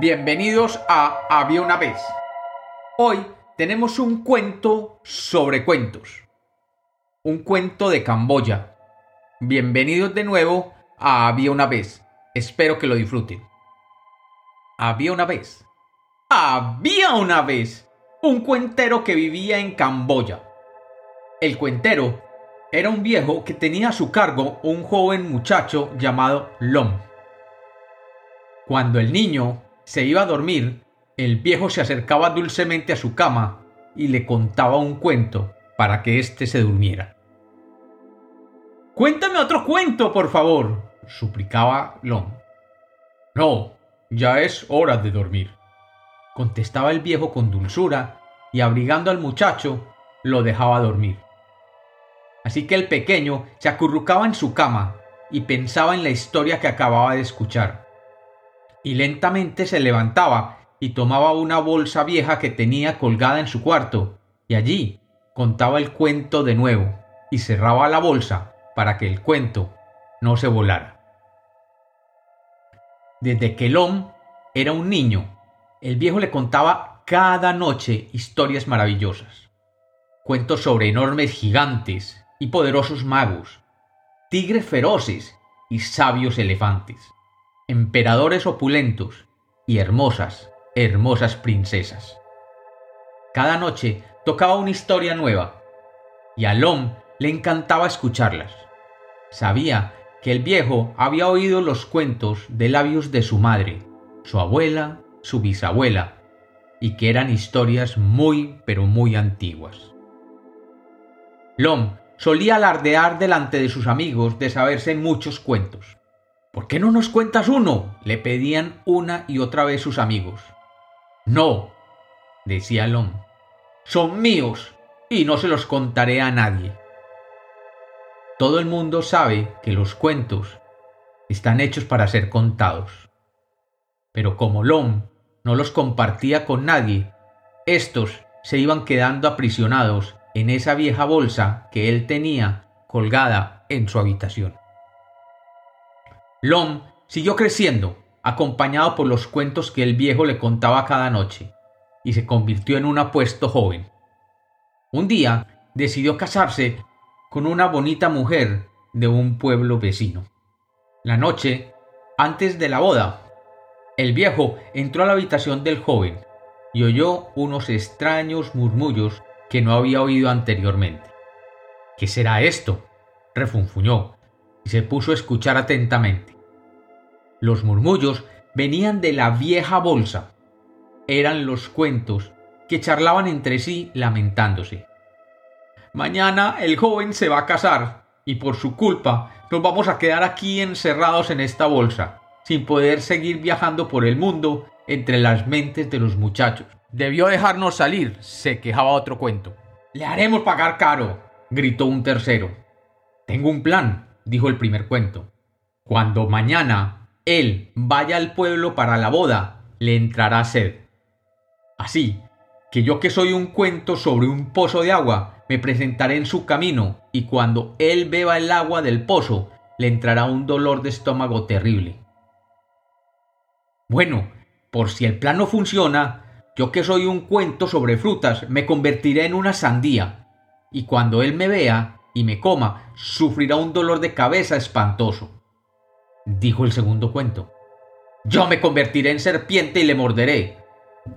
Bienvenidos a Había una vez. Hoy tenemos un cuento sobre cuentos. Un cuento de Camboya. Bienvenidos de nuevo a Había una vez. Espero que lo disfruten. Había una vez. Había una vez un cuentero que vivía en Camboya. El cuentero era un viejo que tenía a su cargo un joven muchacho llamado Lom. Cuando el niño se iba a dormir, el viejo se acercaba dulcemente a su cama y le contaba un cuento para que éste se durmiera. Cuéntame otro cuento, por favor, suplicaba Lom. No, ya es hora de dormir, contestaba el viejo con dulzura y abrigando al muchacho lo dejaba dormir. Así que el pequeño se acurrucaba en su cama y pensaba en la historia que acababa de escuchar y lentamente se levantaba y tomaba una bolsa vieja que tenía colgada en su cuarto, y allí contaba el cuento de nuevo, y cerraba la bolsa para que el cuento no se volara. Desde que Lom era un niño, el viejo le contaba cada noche historias maravillosas. Cuentos sobre enormes gigantes y poderosos magos, tigres feroces y sabios elefantes emperadores opulentos y hermosas, hermosas princesas. Cada noche tocaba una historia nueva, y a Lom le encantaba escucharlas. Sabía que el viejo había oído los cuentos de labios de su madre, su abuela, su bisabuela, y que eran historias muy, pero muy antiguas. Lom solía alardear delante de sus amigos de saberse muchos cuentos. ¿Por qué no nos cuentas uno? le pedían una y otra vez sus amigos. No, decía Lom, son míos y no se los contaré a nadie. Todo el mundo sabe que los cuentos están hechos para ser contados. Pero como Lom no los compartía con nadie, estos se iban quedando aprisionados en esa vieja bolsa que él tenía colgada en su habitación. Lom siguió creciendo, acompañado por los cuentos que el viejo le contaba cada noche, y se convirtió en un apuesto joven. Un día decidió casarse con una bonita mujer de un pueblo vecino. La noche, antes de la boda, el viejo entró a la habitación del joven y oyó unos extraños murmullos que no había oído anteriormente. ¿Qué será esto? refunfuñó y se puso a escuchar atentamente. Los murmullos venían de la vieja bolsa. Eran los cuentos que charlaban entre sí lamentándose. Mañana el joven se va a casar y por su culpa nos vamos a quedar aquí encerrados en esta bolsa, sin poder seguir viajando por el mundo entre las mentes de los muchachos. Debió dejarnos salir, se quejaba otro cuento. Le haremos pagar caro, gritó un tercero. Tengo un plan, dijo el primer cuento. Cuando mañana él vaya al pueblo para la boda, le entrará sed. Así que yo que soy un cuento sobre un pozo de agua, me presentaré en su camino, y cuando él beba el agua del pozo, le entrará un dolor de estómago terrible. Bueno, por si el plan no funciona, yo que soy un cuento sobre frutas, me convertiré en una sandía, y cuando él me vea y me coma, sufrirá un dolor de cabeza espantoso dijo el segundo cuento. Yo me convertiré en serpiente y le morderé,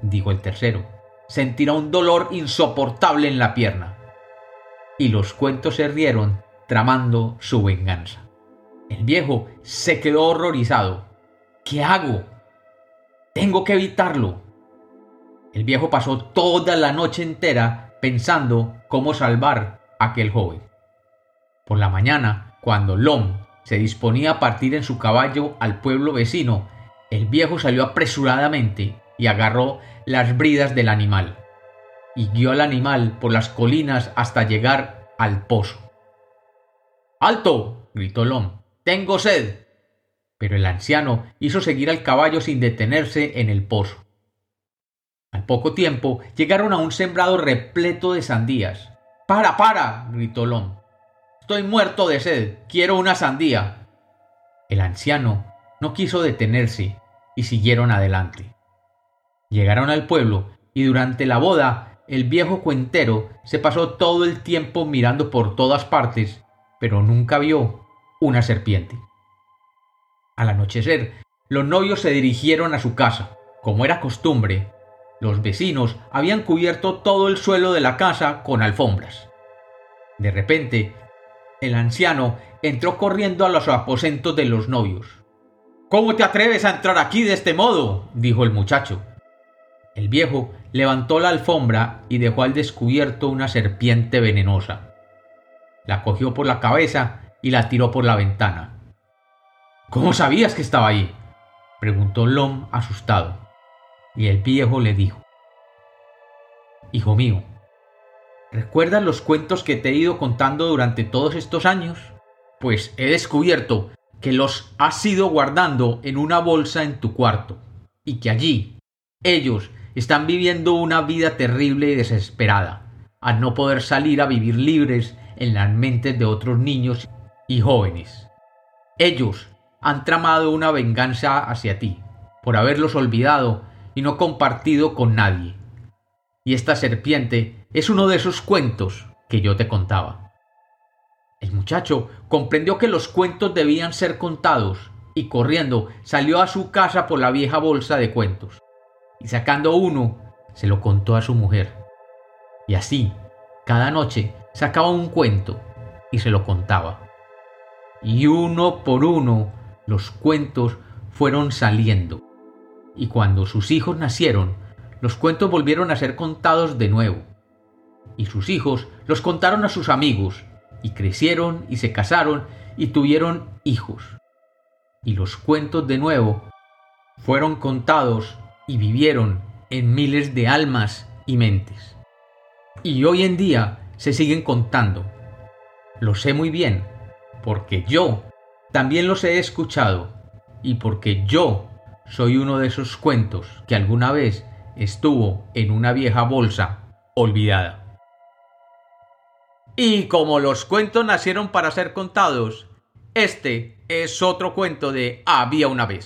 dijo el tercero. Sentirá un dolor insoportable en la pierna. Y los cuentos se rieron, tramando su venganza. El viejo se quedó horrorizado. ¿Qué hago? Tengo que evitarlo. El viejo pasó toda la noche entera pensando cómo salvar a aquel joven. Por la mañana, cuando Lom se disponía a partir en su caballo al pueblo vecino, el viejo salió apresuradamente y agarró las bridas del animal, y guió al animal por las colinas hasta llegar al pozo. ¡Alto! gritó Lom. ¡Tengo sed! Pero el anciano hizo seguir al caballo sin detenerse en el pozo. Al poco tiempo llegaron a un sembrado repleto de sandías. ¡Para, para! gritó Lom. Estoy muerto de sed. Quiero una sandía. El anciano no quiso detenerse y siguieron adelante. Llegaron al pueblo y durante la boda el viejo cuentero se pasó todo el tiempo mirando por todas partes, pero nunca vio una serpiente. Al anochecer, los novios se dirigieron a su casa. Como era costumbre, los vecinos habían cubierto todo el suelo de la casa con alfombras. De repente, el anciano entró corriendo a los aposentos de los novios. ¿Cómo te atreves a entrar aquí de este modo? dijo el muchacho. El viejo levantó la alfombra y dejó al descubierto una serpiente venenosa. La cogió por la cabeza y la tiró por la ventana. ¿Cómo sabías que estaba ahí? preguntó Lom asustado. Y el viejo le dijo, Hijo mío, ¿recuerdas los cuentos que te he ido contando durante todos estos años? Pues he descubierto que los has ido guardando en una bolsa en tu cuarto, y que allí ellos están viviendo una vida terrible y desesperada, al no poder salir a vivir libres en las mentes de otros niños y jóvenes. Ellos han tramado una venganza hacia ti, por haberlos olvidado y no compartido con nadie. Y esta serpiente es uno de esos cuentos que yo te contaba. El muchacho comprendió que los cuentos debían ser contados y corriendo salió a su casa por la vieja bolsa de cuentos. Y sacando uno, se lo contó a su mujer. Y así, cada noche sacaba un cuento y se lo contaba. Y uno por uno los cuentos fueron saliendo. Y cuando sus hijos nacieron, los cuentos volvieron a ser contados de nuevo. Y sus hijos los contaron a sus amigos, y crecieron y se casaron y tuvieron hijos. Y los cuentos de nuevo fueron contados y vivieron en miles de almas y mentes. Y hoy en día se siguen contando. Lo sé muy bien, porque yo también los he escuchado y porque yo soy uno de esos cuentos que alguna vez estuvo en una vieja bolsa olvidada. Y como los cuentos nacieron para ser contados, este es otro cuento de Había una vez.